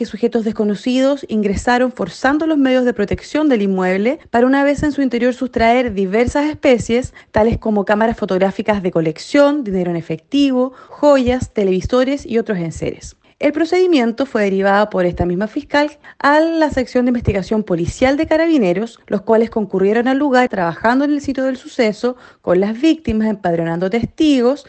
que sujetos desconocidos ingresaron forzando los medios de protección del inmueble para una vez en su interior sustraer diversas especies, tales como cámaras fotográficas de colección, dinero en efectivo, joyas, televisores y otros enseres. El procedimiento fue derivado por esta misma fiscal a la sección de investigación policial de carabineros, los cuales concurrieron al lugar trabajando en el sitio del suceso con las víctimas, empadronando testigos